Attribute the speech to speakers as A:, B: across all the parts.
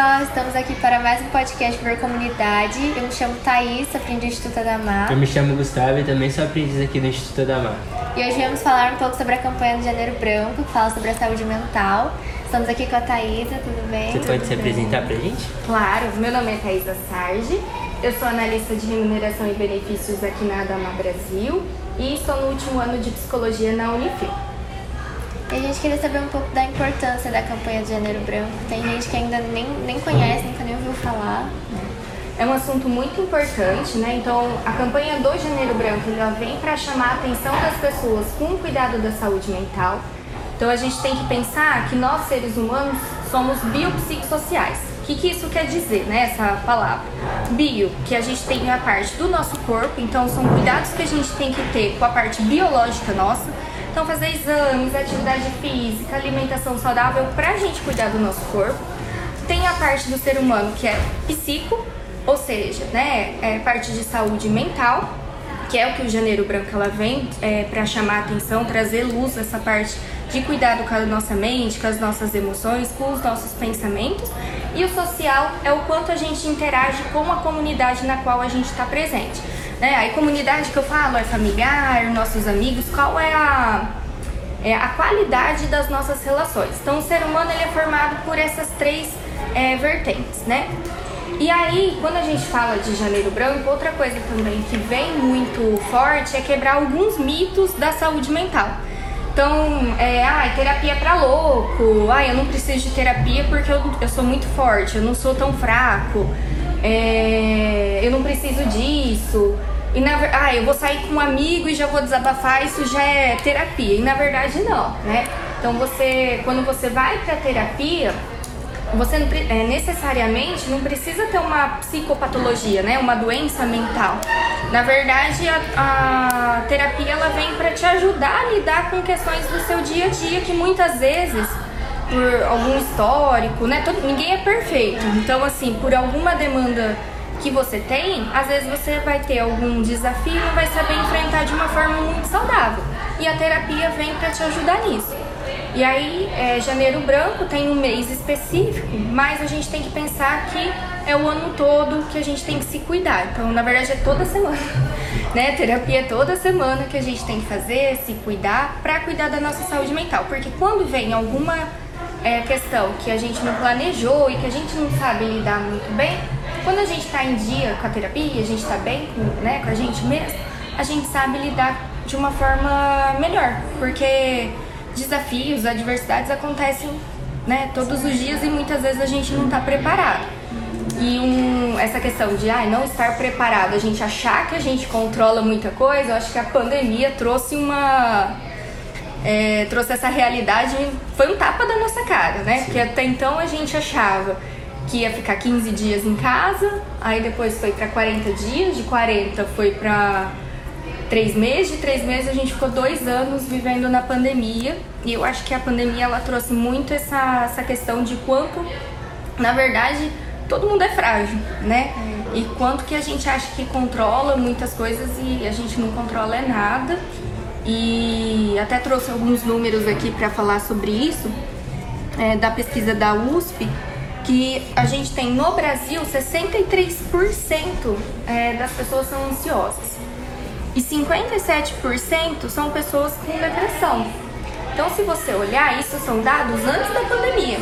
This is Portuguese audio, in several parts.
A: pessoal, estamos aqui para mais um podcast Ver Comunidade. Eu me chamo Thaís, sou aprendiz do Instituto Adamar.
B: Eu me chamo Gustavo e também sou aprendiz aqui do Instituto Adamar.
A: E hoje vamos falar um pouco sobre a campanha do Janeiro Branco, que fala sobre a saúde mental. Estamos aqui com a Thaísa, tudo bem?
B: Você pode se apresentar pra gente?
C: Claro, meu nome é Thaisa Sarge, eu sou analista de remuneração e benefícios aqui na Adamar Brasil e estou no último ano de psicologia na Unifil.
A: Gente queria saber um pouco da importância da campanha do Janeiro Branco. Tem gente que ainda nem, nem conhece, nunca nem ouviu falar.
C: É um assunto muito importante, né? Então, a campanha do Janeiro Branco ela vem para chamar a atenção das pessoas com o cuidado da saúde mental. Então, a gente tem que pensar que nós, seres humanos, somos biopsicossociais. Que, que isso quer dizer, né? Essa palavra. Bio, que a gente tem a parte do nosso corpo, então são cuidados que a gente tem que ter com a parte biológica nossa então, fazer exames, atividade física, alimentação saudável para a gente cuidar do nosso corpo. Tem a parte do ser humano que é psico, ou seja, né, é parte de saúde mental, que é o que o Janeiro Branco ela vem é, para chamar atenção, trazer luz essa parte de cuidado com a nossa mente, com as nossas emoções, com os nossos pensamentos. E o social é o quanto a gente interage com a comunidade na qual a gente está presente. Né? Aí comunidade que eu falo é familiar, nossos amigos, qual é a, é a qualidade das nossas relações. Então o ser humano ele é formado por essas três é, vertentes, né? E aí, quando a gente fala de janeiro branco, outra coisa também que vem muito forte é quebrar alguns mitos da saúde mental. Então, é, ah, terapia para louco, ah, eu não preciso de terapia porque eu, eu sou muito forte, eu não sou tão fraco, é, eu não preciso disso. E na ah, eu vou sair com um amigo e já vou desabafar, isso já é terapia. E na verdade não, né? Então você, quando você vai para terapia, você é, necessariamente não precisa ter uma psicopatologia, né? Uma doença mental. Na verdade, a, a terapia ela vem para te ajudar a lidar com questões do seu dia a dia que muitas vezes por algum histórico, né? Todo, ninguém é perfeito. Então, assim, por alguma demanda que você tem, às vezes você vai ter algum desafio e vai saber enfrentar de uma forma muito saudável. E a terapia vem para te ajudar nisso. E aí, é, janeiro branco tem um mês específico, mas a gente tem que pensar que é o ano todo que a gente tem que se cuidar. Então, na verdade, é toda semana. Né? Terapia é toda semana que a gente tem que fazer, se cuidar, para cuidar da nossa saúde mental. Porque quando vem alguma é, questão que a gente não planejou e que a gente não sabe lidar muito bem, quando a gente está em dia com a terapia, a gente está bem com, né, com a gente mesmo, a gente sabe lidar de uma forma melhor, porque desafios, adversidades acontecem né, todos os dias e muitas vezes a gente não está preparado. E um, essa questão de ah, não estar preparado, a gente achar que a gente controla muita coisa, eu acho que a pandemia trouxe uma. É, trouxe essa realidade, foi um tapa da nossa cara, né? Sim. Porque até então a gente achava que ia ficar 15 dias em casa, aí depois foi para 40 dias, de 40 foi para 3 meses, de 3 meses a gente ficou dois anos vivendo na pandemia e eu acho que a pandemia ela trouxe muito essa, essa questão de quanto, na verdade, todo mundo é frágil, né? E quanto que a gente acha que controla muitas coisas e a gente não controla é nada. E até trouxe alguns números aqui para falar sobre isso, é, da pesquisa da USP, que a gente tem no Brasil 63% é, das pessoas são ansiosas e 57% são pessoas com depressão. Então, se você olhar, isso são dados antes da pandemia.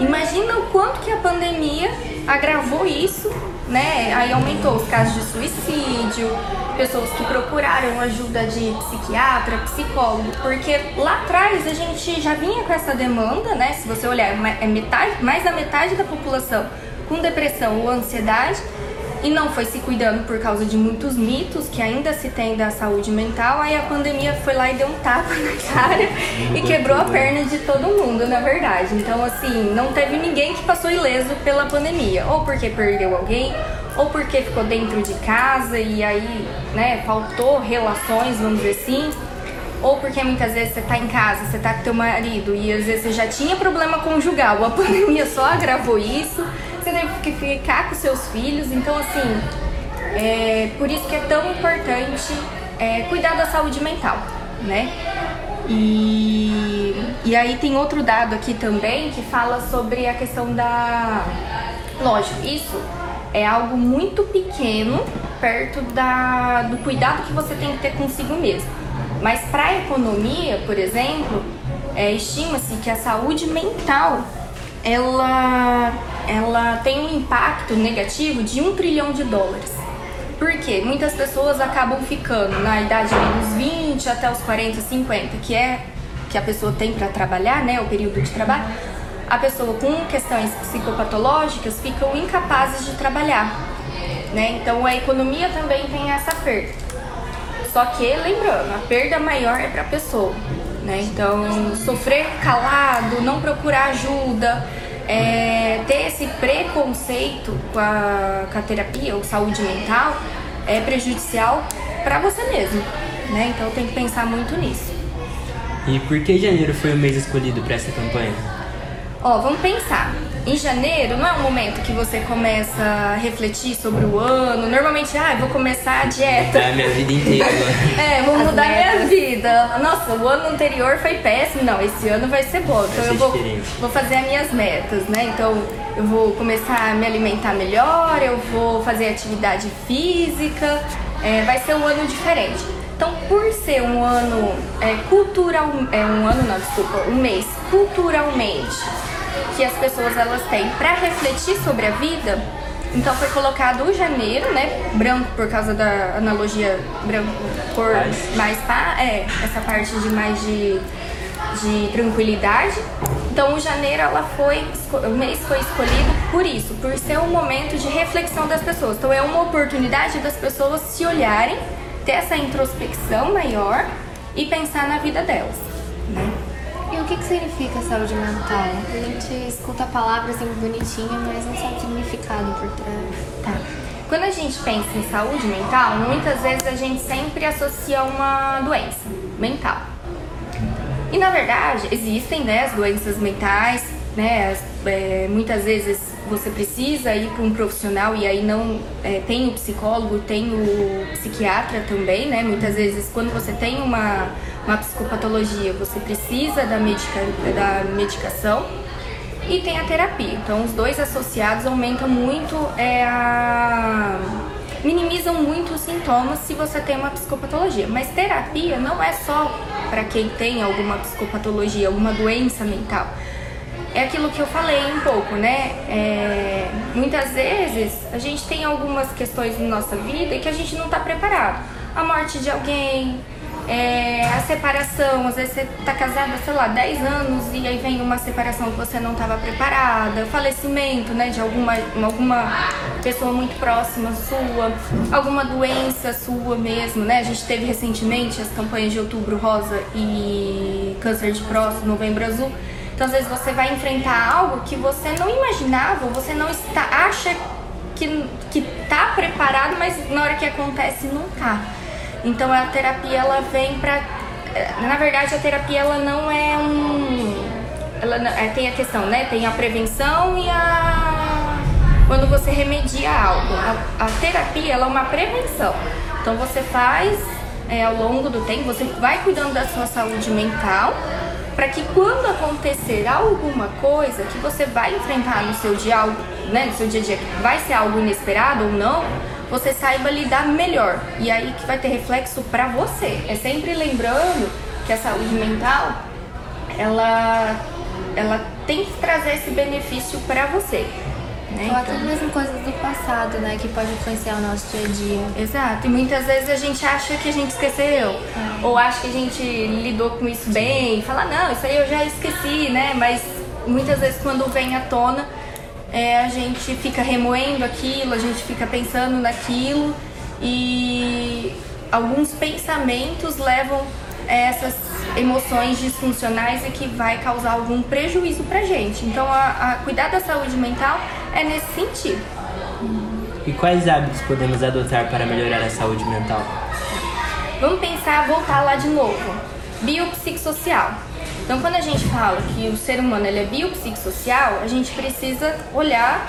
C: Imagina o quanto que a pandemia agravou isso, né? Aí aumentou os casos de suicídio, pessoas que procuraram ajuda de psiquiatra, psicólogo, porque lá atrás a gente já vinha com essa demanda, né? Se você olhar, é metade, mais da metade da população com depressão ou ansiedade e não foi se cuidando por causa de muitos mitos que ainda se tem da saúde mental. Aí a pandemia foi lá e deu um tapa na cara e quebrou a perna de todo mundo, na verdade. Então, assim, não teve ninguém que passou ileso pela pandemia, ou porque perdeu alguém, ou porque ficou dentro de casa e aí, né, faltou relações, vamos dizer assim, ou porque muitas vezes você tá em casa, você tá com teu marido e às vezes você já tinha problema conjugal, a pandemia só agravou isso, você teve que ficar com seus filhos, então assim, é por isso que é tão importante é, cuidar da saúde mental, né? E, e aí tem outro dado aqui também que fala sobre a questão da Lógico, isso é algo muito pequeno perto da, do cuidado que você tem que ter consigo mesmo. Mas para a economia, por exemplo, é, estima-se que a saúde mental ela, ela tem um impacto negativo de um trilhão de dólares. Por quê? Muitas pessoas acabam ficando na idade dos 20 até os 40, 50, que é que a pessoa tem para trabalhar, né, o período de trabalho. A pessoa com questões psicopatológicas ficam incapazes de trabalhar, né? Então a economia também tem essa perda. Só que lembrando, a perda maior é para a pessoa, né? Então sofrer calado, não procurar ajuda, é, ter esse preconceito com a, com a terapia ou saúde mental é prejudicial para você mesmo, né? Então tem que pensar muito nisso.
B: E por que janeiro foi o mês escolhido para essa campanha?
C: Ó, vamos pensar. Em janeiro não é um momento que você começa a refletir sobre o ano. Normalmente, ah, vou começar a dieta.
B: É a minha vida inteira.
C: É, vou
A: As
C: mudar minha
A: metas.
C: vida. Nossa, o ano anterior foi péssimo. Não, esse ano vai ser bom. Então
B: ser
C: eu vou,
B: diferente.
C: vou fazer as minhas metas, né? Então eu vou começar a me alimentar melhor, eu vou fazer atividade física. É, vai ser um ano diferente. Então, por ser um ano é, cultural, é um ano não, desculpa, um mês culturalmente que as pessoas elas têm para refletir sobre a vida, então foi colocado o janeiro, né, branco por causa da analogia branco por
B: Paz.
C: mais pa, é, essa parte de mais de, de tranquilidade. Então o janeiro ela foi o mês foi escolhido por isso, por ser um momento de reflexão das pessoas. Então é uma oportunidade das pessoas se olharem, ter essa introspecção maior e pensar na vida delas,
A: que, que significa saúde mental? A gente escuta a palavra assim bonitinha, mas não sabe o significado por trás.
C: Tá. Quando a gente pensa em saúde mental, muitas vezes a gente sempre associa uma doença mental. E na verdade, existem né, as doenças mentais, né? as- é, muitas vezes você precisa ir para um profissional e aí não é, tem o psicólogo, tem o psiquiatra também, né? Muitas vezes quando você tem uma, uma psicopatologia, você precisa da, medica, da medicação. E tem a terapia. Então, os dois associados aumentam muito é, a. minimizam muito os sintomas se você tem uma psicopatologia. Mas terapia não é só para quem tem alguma psicopatologia, alguma doença mental. É aquilo que eu falei um pouco, né? É, muitas vezes a gente tem algumas questões na nossa vida que a gente não está preparado. A morte de alguém, é, a separação, às vezes você tá casada, sei lá, 10 anos e aí vem uma separação que você não estava preparada, falecimento, né, de alguma, alguma pessoa muito próxima sua, alguma doença sua mesmo, né? A gente teve recentemente as campanhas de outubro rosa e câncer de próstata, novembro azul. Então, às vezes você vai enfrentar algo que você não imaginava, você não está acha que que tá preparado, mas na hora que acontece não tá. Então a terapia ela vem pra. eh, Na verdade a terapia ela não é um. Ela não- é, tem a questão, né? Tem a prevenção e a. Quando você remedia algo. A, a terapia ela é uma prevenção. Então você faz é, ao longo do tempo, você vai cuidando da sua saúde mental para que quando acontecer alguma coisa que você vai enfrentar no seu dia, né, no seu dia a dia, que vai ser algo inesperado ou não, você saiba lidar melhor. E aí que vai ter reflexo para você. É sempre lembrando que a saúde mental ela ela tem que trazer esse benefício para você. Né?
A: Ou até mesmo coisas do passado, né? Que pode influenciar o nosso dia a dia.
C: Exato, e muitas vezes a gente acha que a gente esqueceu, ou acha que a gente lidou com isso bem, e fala, não, isso aí eu já esqueci, né? Mas muitas vezes quando vem à tona, é, a gente fica remoendo aquilo, a gente fica pensando naquilo, e alguns pensamentos levam a essas emoções disfuncionais e que vai causar algum prejuízo pra gente. Então, a, a cuidar da saúde mental é nesse sentido.
B: E quais hábitos podemos adotar para melhorar a saúde mental?
C: Vamos pensar, voltar lá de novo. Biopsicossocial. Então, quando a gente fala que o ser humano ele é biopsicossocial, a gente precisa olhar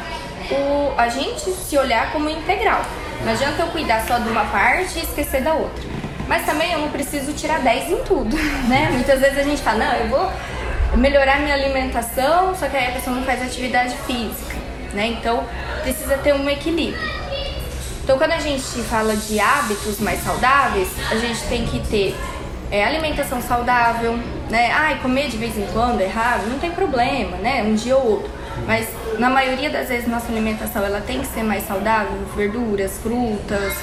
C: o, a gente se olhar como integral. Não adianta eu cuidar só de uma parte e esquecer da outra. Mas também eu não preciso tirar 10 em tudo, né? Muitas vezes a gente fala, não, eu vou melhorar minha alimentação, só que aí a pessoa não faz atividade física. né? Então precisa ter um equilíbrio. Então quando a gente fala de hábitos mais saudáveis, a gente tem que ter é, alimentação saudável, né? Ai, comer de vez em quando é errado, não tem problema, né? Um dia ou outro. Mas na maioria das vezes nossa alimentação ela tem que ser mais saudável, verduras, frutas,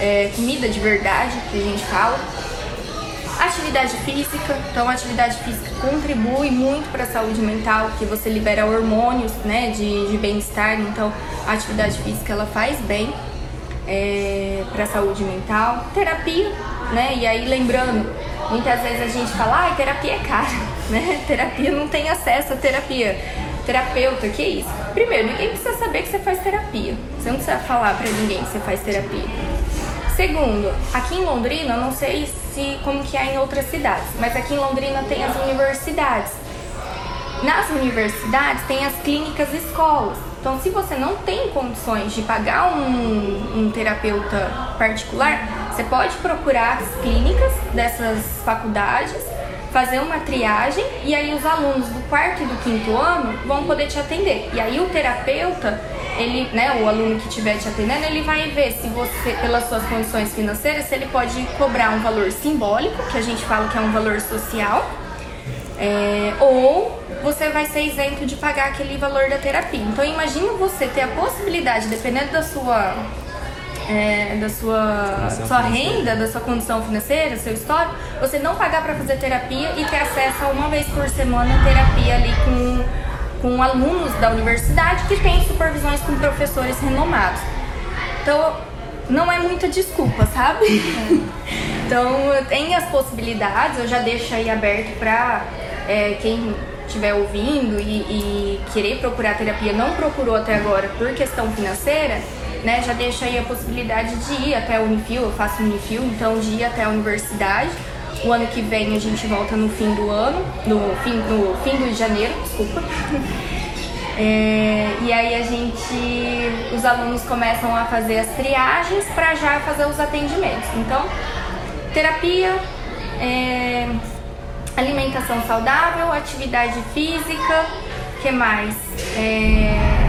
C: é, comida de verdade que a gente fala. Atividade física, então atividade física contribui muito para a saúde mental, porque você libera hormônios né, de, de bem-estar, então a atividade física ela faz bem é, para a saúde mental. Terapia, né? E aí lembrando, muitas vezes a gente fala, ah, terapia é cara, né? Terapia não tem acesso à terapia. Terapeuta, que é isso? Primeiro, ninguém precisa saber que você faz terapia. Você não precisa falar para ninguém que você faz terapia. Segundo, aqui em Londrina, não sei se como que é em outras cidades, mas aqui em Londrina tem as universidades. Nas universidades tem as clínicas escolas. Então, se você não tem condições de pagar um, um terapeuta particular, você pode procurar as clínicas dessas faculdades, fazer uma triagem e aí os alunos do quarto e do quinto ano vão poder te atender. E aí o terapeuta ele, né, o aluno que estiver te atendendo, ele vai ver se você, pelas suas condições financeiras, se ele pode cobrar um valor simbólico, que a gente fala que é um valor social, é, ou você vai ser isento de pagar aquele valor da terapia. Então imagina você ter a possibilidade, dependendo da sua é, da sua, sua renda, da sua condição financeira, seu histórico, você não pagar para fazer terapia e ter acesso a uma vez por semana terapia ali com com alunos da universidade que têm supervisões com professores renomados. Então, não é muita desculpa, sabe? então, tem as possibilidades, eu já deixo aí aberto para é, quem estiver ouvindo e, e, querer procurar terapia, não procurou até agora por questão financeira, né? Já deixo aí a possibilidade de ir até a Unifil, eu faço Unifil, então de ir até a universidade. O ano que vem a gente volta no fim do ano, no fim, no fim de janeiro, desculpa. É, e aí a gente, os alunos começam a fazer as triagens para já fazer os atendimentos. Então, terapia, é, alimentação saudável, atividade física, que mais? É,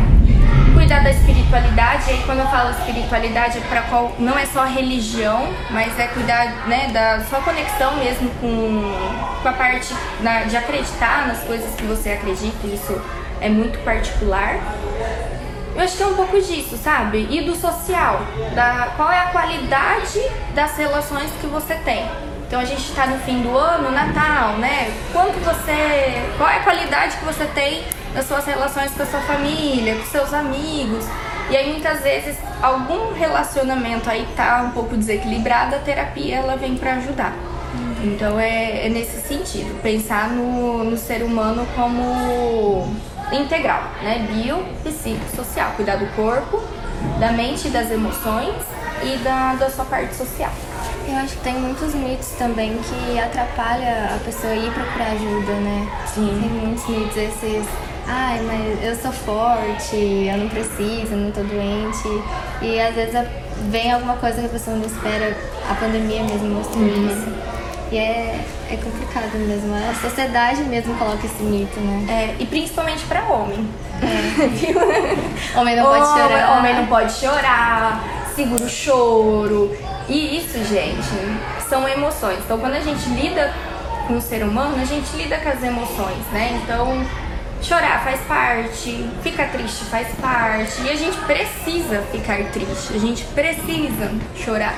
C: cuidar da espiritualidade. E aí quando eu falo espiritualidade é para qual não é só religião, mas é cuidar né, da sua conexão mesmo com, com a parte na, de acreditar nas coisas que você acredita. Isso é muito particular. Eu acho que é um pouco disso, sabe? E do social, da qual é a qualidade das relações que você tem. Então a gente está no fim do ano, Natal, né? Quanto você, qual é a qualidade que você tem nas suas relações com a sua família, com seus amigos? E aí muitas vezes algum relacionamento aí tá um pouco desequilibrado, a terapia ela vem para ajudar. Então é, é, nesse sentido, pensar no, no ser humano como integral, né? Bio, psico, social. Cuidar do corpo, da mente das emoções e da, da sua parte social.
A: Eu acho que tem muitos mitos também que atrapalha a pessoa ir procurar ajuda, né? Sim. Tem muitos mitos esses. Ai, mas eu sou forte, eu não preciso, eu não tô doente. E às vezes vem alguma coisa que a pessoa não espera. A pandemia mesmo mostrou uhum. isso. E é, é complicado mesmo. A sociedade mesmo coloca esse mito, né?
C: É, e principalmente pra homem.
A: É. homem não pode chorar.
C: Homem não pode chorar, segura o choro. E isso, gente, são emoções. Então, quando a gente lida com o ser humano, a gente lida com as emoções, né? Então, chorar faz parte, ficar triste faz parte. E a gente precisa ficar triste, a gente precisa chorar.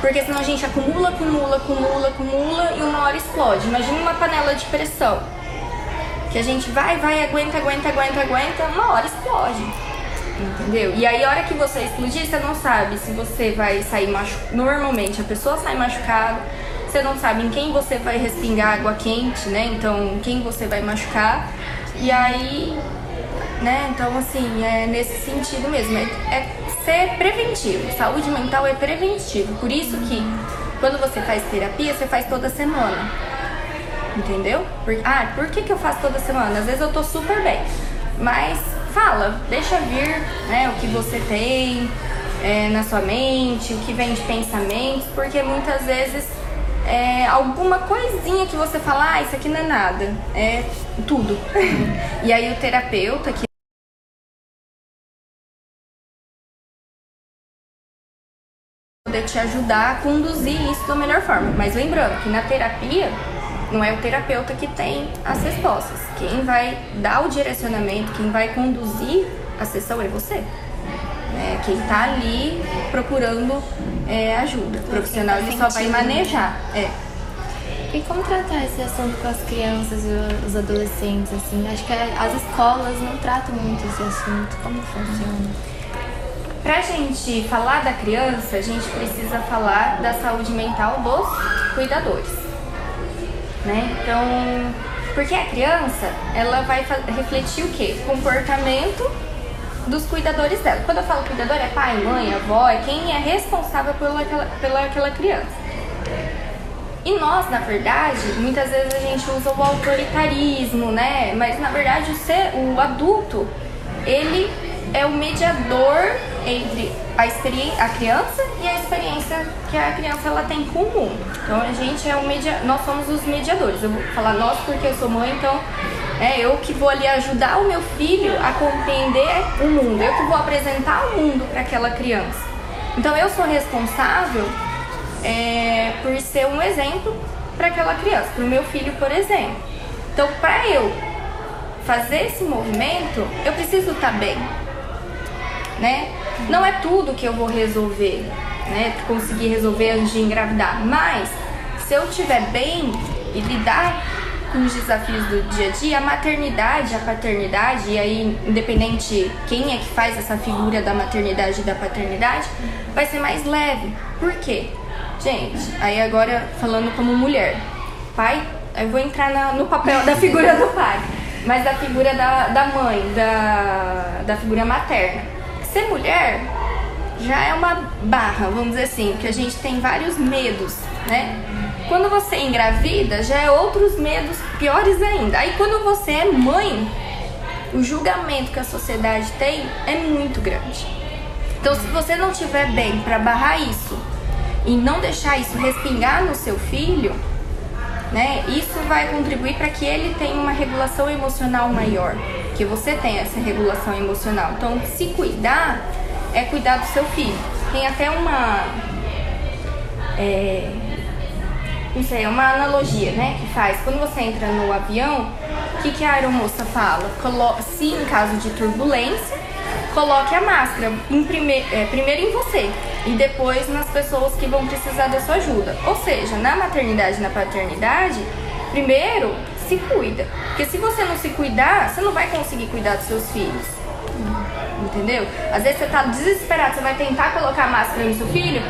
C: Porque senão a gente acumula, acumula, acumula, acumula e uma hora explode. Imagina uma panela de pressão. Que a gente vai, vai, aguenta, aguenta, aguenta, uma hora explode. Entendeu? E aí, a hora que você explodir, você não sabe se você vai sair machucado. Normalmente, a pessoa sai machucada, você não sabe em quem você vai respingar água quente, né? Então, quem você vai machucar. E aí, né? Então, assim, é nesse sentido mesmo. É, é ser preventivo. Saúde mental é preventivo. Por isso que quando você faz terapia, você faz toda semana. Entendeu? Por, ah, por que, que eu faço toda semana? Às vezes eu tô super bem. Mas fala, deixa vir né, o que você tem é, na sua mente, o que vem de pensamentos, porque muitas vezes é, alguma coisinha que você fala, ah, isso aqui não é nada, é tudo. e aí o terapeuta que poder te ajudar a conduzir isso da melhor forma. Mas lembrando que na terapia não é o terapeuta que tem as respostas. Quem vai dar o direcionamento, quem vai conduzir a sessão é você. É, quem está ali procurando é, ajuda. O profissional ele só vai manejar. É.
A: E como tratar esse assunto com as crianças e os adolescentes, assim? Acho que as escolas não tratam muito esse assunto. Como funciona?
C: Pra gente falar da criança, a gente precisa falar da saúde mental dos cuidadores. Né? Então, porque a criança, ela vai refletir o quê? Comportamento dos cuidadores dela. Quando eu falo cuidador, é pai, mãe, avó, é quem é responsável pela, pela aquela criança. E nós, na verdade, muitas vezes a gente usa o autoritarismo, né? Mas na verdade o, ser, o adulto, ele é o mediador entre a, a criança e a experiência que a criança ela tem com o mundo. Então a gente é o media, nós somos os mediadores. Eu vou falar nós porque eu sou mãe, então é eu que vou ali ajudar o meu filho a compreender o mundo. Eu que vou apresentar o mundo para aquela criança. Então eu sou responsável é, por ser um exemplo para aquela criança, para o meu filho, por exemplo. Então, para eu fazer esse movimento, eu preciso estar tá bem, né? Não é tudo que eu vou resolver, né? Conseguir resolver antes de engravidar, mas se eu estiver bem e lidar com os desafios do dia a dia, a maternidade, a paternidade, e aí, independente quem é que faz essa figura da maternidade e da paternidade, vai ser mais leve. Por quê? Gente, aí agora falando como mulher, pai, eu vou entrar na, no papel da figura do pai, mas da figura da, da mãe, da, da figura materna. Ser mulher já é uma barra, vamos dizer assim, que a gente tem vários medos, né? Quando você engravida, já é outros medos piores ainda. Aí quando você é mãe, o julgamento que a sociedade tem é muito grande. Então, se você não tiver bem para barrar isso e não deixar isso respingar no seu filho, né? Isso vai contribuir para que ele tenha uma regulação emocional maior, que você tenha essa regulação emocional. Então, se cuidar é cuidar do seu filho. Tem até uma é, não sei, é uma analogia, né, que faz. Quando você entra no avião, o que, que a aeromoça fala? Colo se em caso de turbulência, coloque a máscara em prime é, primeiro em você e depois nas pessoas que vão precisar da sua ajuda. Ou seja, na maternidade e na paternidade, primeiro se cuida. Porque se você não se cuidar, você não vai conseguir cuidar dos seus filhos. Entendeu? Às vezes você tá desesperado, você vai tentar colocar a máscara no seu filho,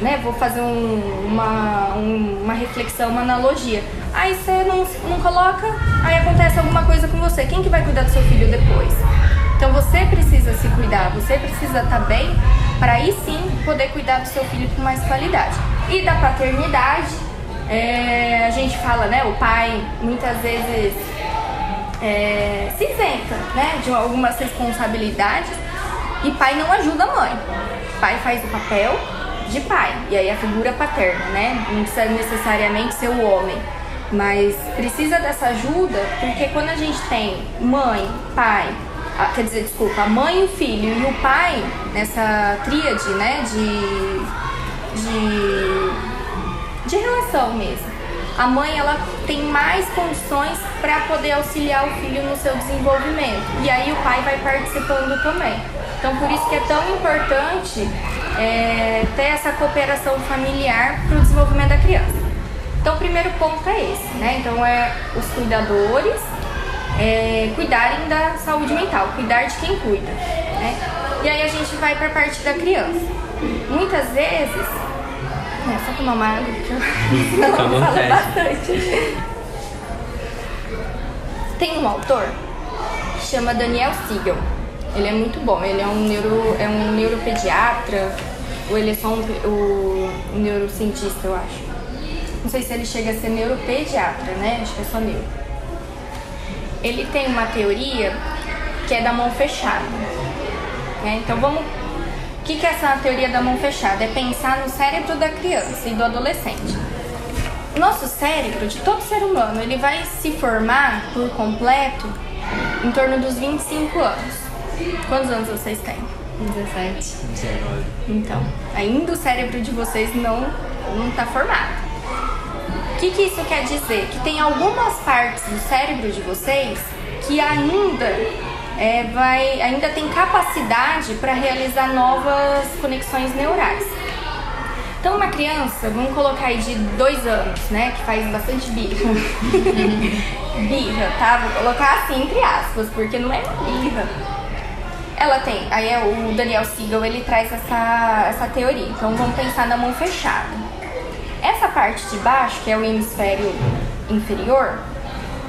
C: né? Vou fazer um, uma, um, uma reflexão, uma analogia. Aí você não, não coloca, aí acontece alguma coisa com você. Quem que vai cuidar do seu filho depois? Então você precisa se cuidar, você precisa estar tá bem para aí sim poder cuidar do seu filho com mais qualidade. E da paternidade, é, a gente fala, né? O pai muitas vezes é, se isenta né, de algumas responsabilidades e pai não ajuda a mãe. Pai faz o papel de pai, e aí a figura paterna, né? Não precisa necessariamente ser o homem, mas precisa dessa ajuda porque quando a gente tem mãe, pai, quer dizer, desculpa, a mãe, o filho e o pai nessa tríade, né, de, de, de relação mesmo. A mãe ela tem mais condições para poder auxiliar o filho no seu desenvolvimento e aí o pai vai participando também. Então por isso que é tão importante é, ter essa cooperação familiar para o desenvolvimento da criança. Então o primeiro ponto é esse, né? Então é os cuidadores é, cuidarem da saúde mental, cuidar de quem cuida, né? E aí a gente vai para a parte da criança. Muitas vezes, é, só tomar uma água porque eu falo bastante. Tem um autor que chama Daniel Siegel ele é muito bom. Ele é um, neuro, é um neuropediatra, ou ele é só um, o, um neurocientista, eu acho. Não sei se ele chega a ser neuropediatra, né? Acho que é só neuro. Ele tem uma teoria que é da mão fechada. Né? Então vamos. O que, que é essa teoria da mão fechada? É pensar no cérebro da criança e do adolescente. Nosso cérebro, de todo ser humano, ele vai se formar por completo em torno dos 25 anos. Quantos anos vocês têm?
A: 17.
B: 19.
C: Então, ainda o cérebro de vocês não não está formado. O que, que isso quer dizer? Que tem algumas partes do cérebro de vocês que ainda é, vai, ainda tem capacidade para realizar novas conexões neurais. Então, uma criança, vamos colocar aí de dois anos, né, que faz bastante birra. birra, tá? Vou colocar assim entre aspas, porque não é birra. Ela tem, aí é o Daniel Siegel, ele traz essa, essa teoria. Então, vamos pensar na mão fechada. Essa parte de baixo, que é o hemisfério inferior,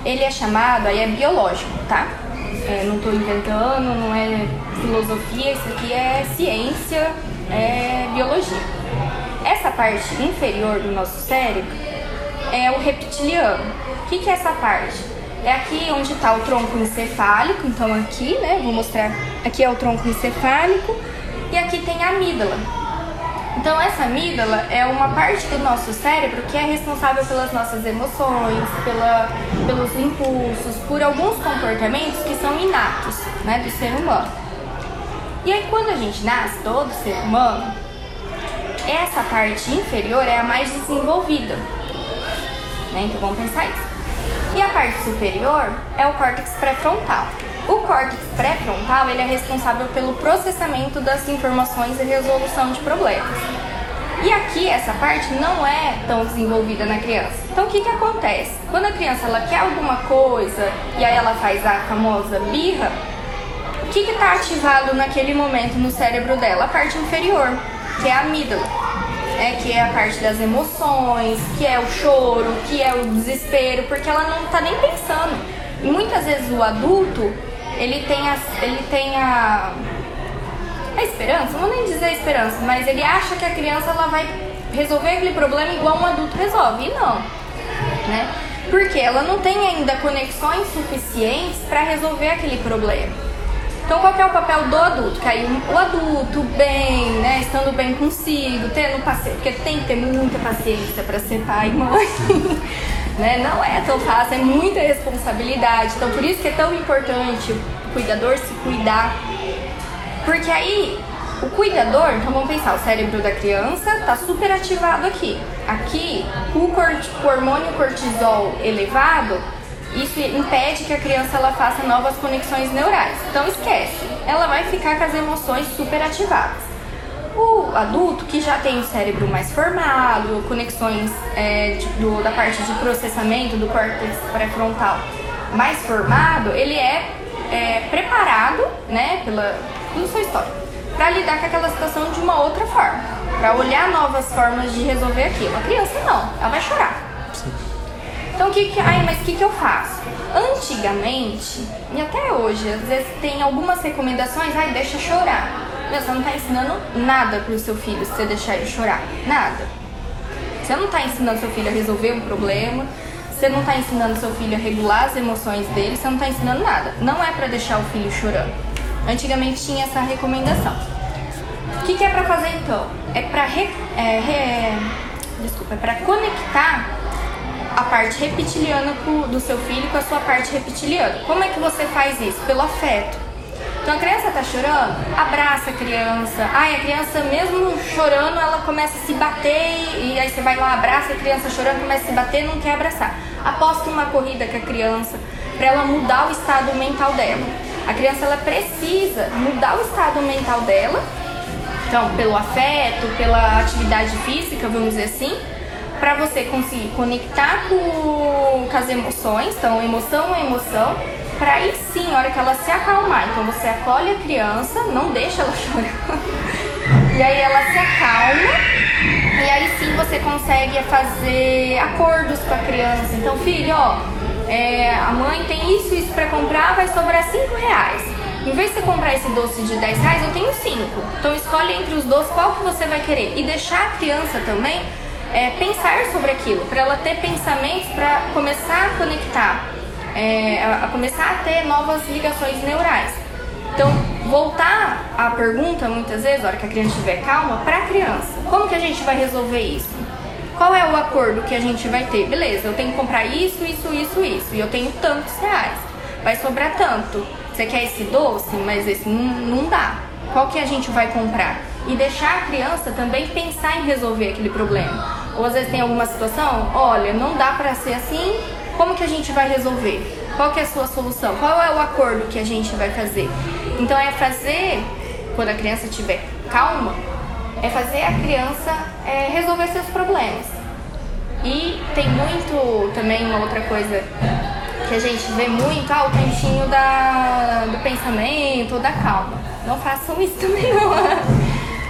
C: ele é chamado, aí é biológico, tá? É, não estou inventando, não é filosofia, isso aqui é ciência, é biologia. Essa parte inferior do nosso cérebro é o reptiliano. O que, que é essa parte? É aqui onde está o tronco encefálico, então aqui, né? Vou mostrar. Aqui é o tronco encefálico e aqui tem a amígdala. Então essa amígdala é uma parte do nosso cérebro que é responsável pelas nossas emoções, pela, pelos impulsos, por alguns comportamentos que são inatos né, do ser humano. E aí quando a gente nasce, todo ser humano, essa parte inferior é a mais desenvolvida. Né? Então vamos pensar isso. E a parte superior é o córtex pré-frontal. O córtex pré-frontal ele é responsável pelo processamento das informações e resolução de problemas. E aqui essa parte não é tão desenvolvida na criança. Então o que, que acontece? Quando a criança ela quer alguma coisa e aí ela faz a famosa birra, o que está ativado naquele momento no cérebro dela? A parte inferior, que é a amígdala. É, que é a parte das emoções, que é o choro, que é o desespero, porque ela não está nem pensando. E muitas vezes o adulto ele tem a, ele tem a, a esperança, não vou nem dizer a esperança, mas ele acha que a criança ela vai resolver aquele problema igual um adulto resolve. E não, né? Porque ela não tem ainda conexões suficientes para resolver aquele problema. Então, qual é o papel do adulto? Que aí o adulto, bem, né, estando bem consigo, tendo paciência, porque tem que ter muita paciência para ser pai e mãe. né? Não é tão fácil, é muita responsabilidade. Então por isso que é tão importante o cuidador se cuidar. Porque aí o cuidador, então vamos pensar, o cérebro da criança está super ativado aqui. Aqui, o, cort, o hormônio cortisol elevado, isso impede que a criança ela faça novas conexões neurais. Então esquece, ela vai ficar com as emoções super ativadas. O adulto que já tem o cérebro mais formado, conexões é, do, da parte de processamento do córtex pré-frontal mais formado, ele é, é preparado, né, pela, pelo seu histórico, para lidar com aquela situação de uma outra forma, para olhar novas formas de resolver aquilo. A criança não, ela vai chorar. Então, o que que, ai, mas o que, que eu faço? Antigamente, e até hoje, às vezes tem algumas recomendações, ai, deixa chorar. Você não tá ensinando nada pro seu filho se você deixar ele chorar. Nada. Você não tá ensinando seu filho a resolver um problema. Você não tá ensinando seu filho a regular as emoções dele. Você não tá ensinando nada. Não é para deixar o filho chorando. Antigamente tinha essa recomendação. O que, que é para fazer então? É para re, é, re, desculpa, é para conectar a parte reptiliana do seu filho com a sua parte reptiliana. Como é que você faz isso? Pelo afeto. Então a criança tá chorando, abraça a criança. Ai, a criança mesmo chorando, ela começa a se bater e aí você vai lá, abraça a criança chorando, começa a se bater, não quer abraçar. Aposta uma corrida com a criança para ela mudar o estado mental dela. A criança ela precisa mudar o estado mental dela. Então, pelo afeto, pela atividade física, vamos dizer assim, para você conseguir conectar com, com as emoções. Então, emoção é emoção para aí sim, na hora que ela se acalmar. Então você acolhe a criança, não deixa ela chorar. e aí ela se acalma. E aí sim você consegue fazer acordos com a criança. Então, filho, ó, é, a mãe tem isso isso para comprar, vai sobrar 5 reais. Em vez de você comprar esse doce de 10 reais, eu tenho 5. Então escolhe entre os doces qual que você vai querer. E deixar a criança também é, pensar sobre aquilo, para ela ter pensamentos para começar a conectar é, a começar a ter novas ligações neurais. Então, voltar à pergunta, muitas vezes, na hora que a criança estiver calma, para a criança, como que a gente vai resolver isso? Qual é o acordo que a gente vai ter? Beleza, eu tenho que comprar isso, isso, isso, isso, e eu tenho tantos reais. Vai sobrar tanto. Você quer esse doce, mas esse não, não dá. Qual que a gente vai comprar? E deixar a criança também pensar em resolver aquele problema. Ou às vezes tem alguma situação, olha, não dá para ser assim, como que a gente vai resolver? Qual que é a sua solução? Qual é o acordo que a gente vai fazer? Então é fazer, quando a criança estiver calma, é fazer a criança é, resolver seus problemas. E tem muito também uma outra coisa que a gente vê muito, ah, o cantinho da, do pensamento, da calma. Não façam isso também não.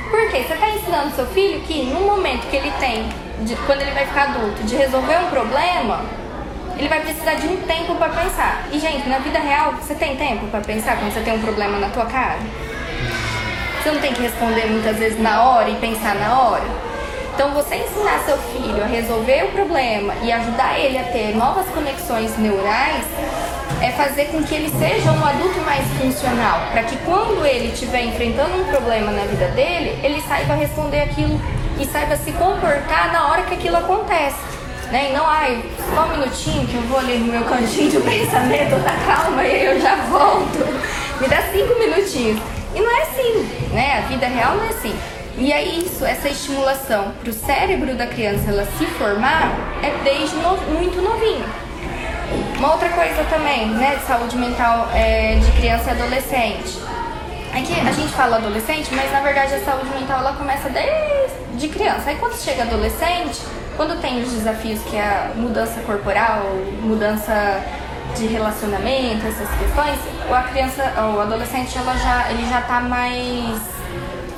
C: Por quê? Você está ensinando seu filho que no momento que ele tem, de, quando ele vai ficar adulto, de resolver um problema, ele vai precisar de um tempo para pensar. E gente, na vida real, você tem tempo para pensar quando você tem um problema na tua cara? Você não tem que responder muitas vezes na hora e pensar na hora? Então, você ensinar seu filho a resolver o problema e ajudar ele a ter novas conexões neurais é fazer com que ele seja um adulto mais funcional, para que quando ele estiver enfrentando um problema na vida dele, ele saiba responder aquilo e saiba se comportar na hora que aquilo acontece. Né? E não, ai, só um minutinho que eu vou ali no meu cantinho de pensamento, tá calma e eu já volto. Me dá cinco minutinhos. E não é assim, né? A vida real não é assim. E é isso, essa estimulação para o cérebro da criança ela se formar é desde no, muito novinho. Uma outra coisa também, né, de saúde mental é, de criança e adolescente. Aqui a gente fala adolescente, mas na verdade a saúde mental ela começa desde criança. Aí quando chega adolescente, quando tem os desafios que é a mudança corporal, mudança de relacionamento, essas questões, a criança, o adolescente ela já, ele já tá mais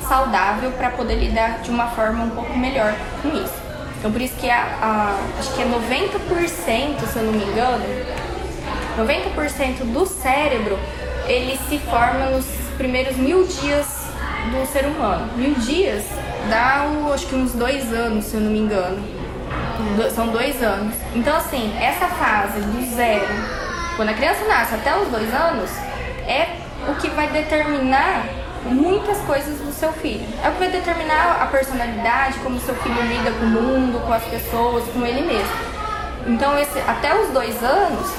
C: saudável para poder lidar de uma forma um pouco melhor com isso. Então por isso que a, a, acho que é 90%, se eu não me engano, 90% do cérebro ele se forma nos primeiros mil dias do ser humano. Mil dias dá acho que uns dois anos, se eu não me engano. São dois anos. Então assim, essa fase do zero, quando a criança nasce até os dois anos, é o que vai determinar muitas coisas do seu filho. É o que vai determinar a personalidade, como seu filho lida com o mundo, com as pessoas, com ele mesmo. Então, esse, até os dois anos,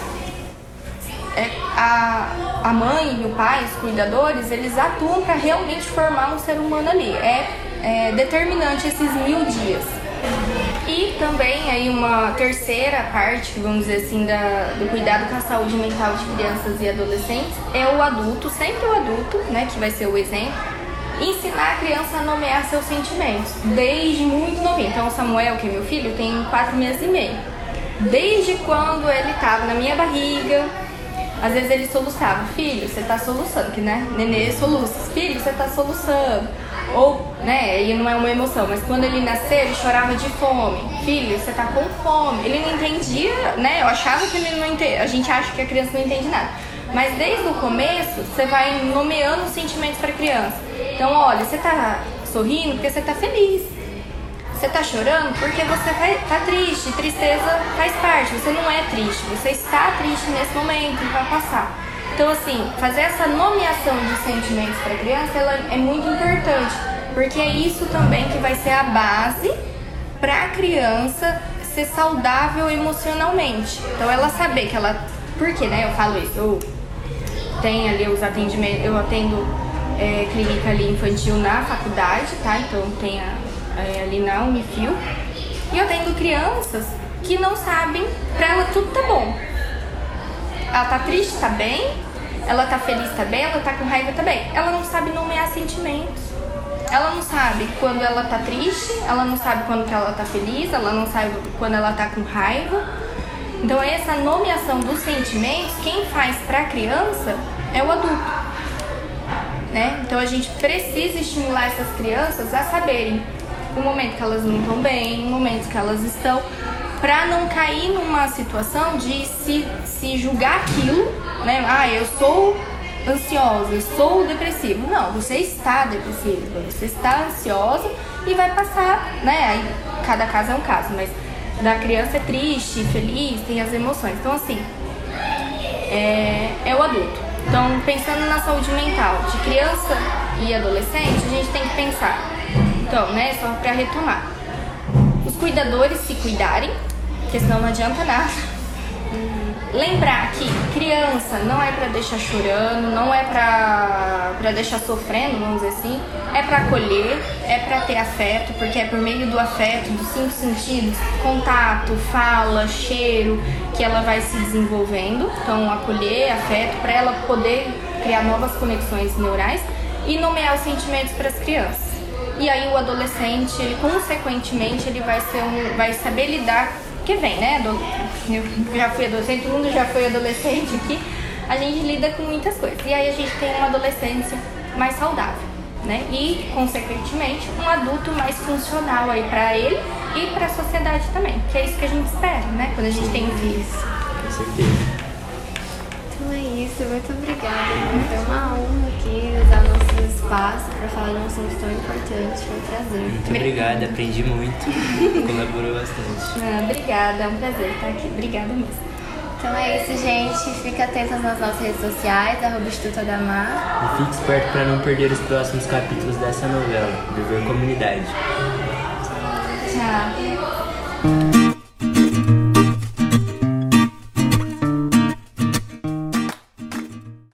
C: é, a, a mãe e o pai, os cuidadores, eles atuam para realmente formar um ser humano ali. É, é determinante esses mil dias. E também aí uma terceira parte, vamos dizer assim, da, do cuidado com a saúde mental de crianças e adolescentes é o adulto, sempre o adulto, né, que vai ser o exemplo, ensinar a criança a nomear seus sentimentos, desde muito novinho. Então o Samuel, que é meu filho, tem quatro meses e meio. Desde quando ele estava na minha barriga, às vezes ele soluçava, filho, você tá soluçando, que né? Nenê soluça, filho, você tá soluçando ou, né, e não é uma emoção, mas quando ele nasceu, ele chorava de fome. Filho, você tá com fome. Ele não entendia, né? Eu achava que ele não entendia. A gente acha que a criança não entende nada. Mas desde o começo, você vai nomeando os sentimentos para criança. Então, olha, você tá sorrindo porque você tá feliz. Você tá chorando porque você tá triste. Tristeza faz parte. Você não é triste. Você está triste nesse momento e vai passar. Então, assim, fazer essa nomeação de sentimentos para a criança ela é muito importante, porque é isso também que vai ser a base para a criança ser saudável emocionalmente. Então, ela saber que ela. Por que, né? Eu falo isso. Eu tenho ali os atendimentos, eu atendo é, clínica ali infantil na faculdade, tá? Então, tem a, é, ali na Unifil. E eu atendo crianças que não sabem, pra ela tudo tá bom ela tá triste, tá bem. Ela tá feliz, tá bem. Ela tá com raiva, tá bem. Ela não sabe nomear sentimentos. Ela não sabe quando ela tá triste, ela não sabe quando ela tá feliz, ela não sabe quando ela tá com raiva. Então essa nomeação dos sentimentos, quem faz para a criança é o adulto. Né? Então a gente precisa estimular essas crianças a saberem o momento que elas não estão bem, o momento que elas estão para não cair numa situação de se, se julgar aquilo, né? Ah, eu sou ansiosa, eu sou depressivo. Não, você está depressiva, você está ansiosa e vai passar, né? Aí cada caso é um caso, mas da criança é triste, feliz, tem as emoções. Então assim, é, é o adulto. Então, pensando na saúde mental de criança e adolescente, a gente tem que pensar. Então, né, só para retomar. Os cuidadores se cuidarem, porque senão não adianta nada. Lembrar que criança não é para deixar chorando, não é para deixar sofrendo, vamos dizer assim, é para acolher, é para ter afeto, porque é por meio do afeto, dos cinco sentidos, contato, fala, cheiro, que ela vai se desenvolvendo. Então, acolher, afeto, para ela poder criar novas conexões neurais e nomear os sentimentos para as crianças. E aí o adolescente, ele, consequentemente, ele vai ser um, vai saber lidar que vem, né? Eu já fui adolescente, todo mundo já foi adolescente aqui. A gente lida com muitas coisas. E aí a gente tem uma adolescência mais saudável, né? E, consequentemente, um adulto mais funcional aí para ele e para a sociedade também. Que é isso que a gente espera, né? Quando a gente tem
B: isso. Com certeza.
A: Então é isso, muito obrigada. Foi uma honra aqui usar espaço para falar de um assunto tão importante. Foi um prazer.
B: Muito obrigada, aprendi muito. Colaborou bastante.
C: Ah, obrigada, é um prazer estar aqui. Obrigada mesmo.
A: Então é isso, gente. Fica atento nas nossas redes sociais, arroba Instituto Adamar.
B: E fique esperto para não perder os próximos capítulos dessa novela, Viver Comunidade.
C: Tchau.